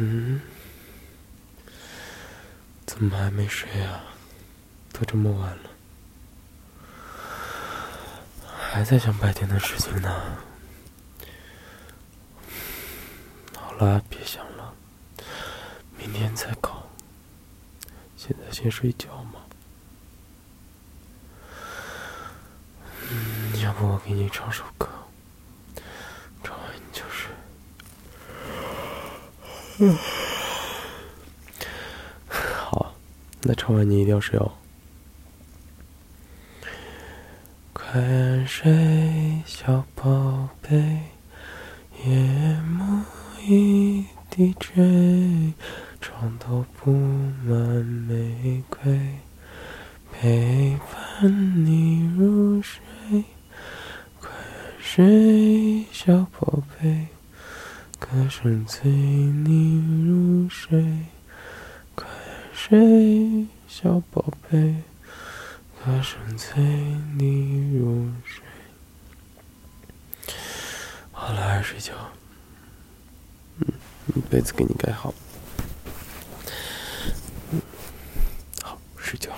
嗯，怎么还没睡啊？都这么晚了，还在想白天的事情呢。好了，别想了，明天再搞。现在先睡觉嘛。嗯，要不我给你唱首歌。好。那唱完你一定要睡哦。快睡，小宝贝，夜幕已低垂，床头铺满玫瑰，陪伴你入睡。快睡，小宝贝，歌声催你入睡。快睡，小宝贝，歌声催你入睡。好了，睡觉。嗯，被子给你盖好。嗯，好，睡觉。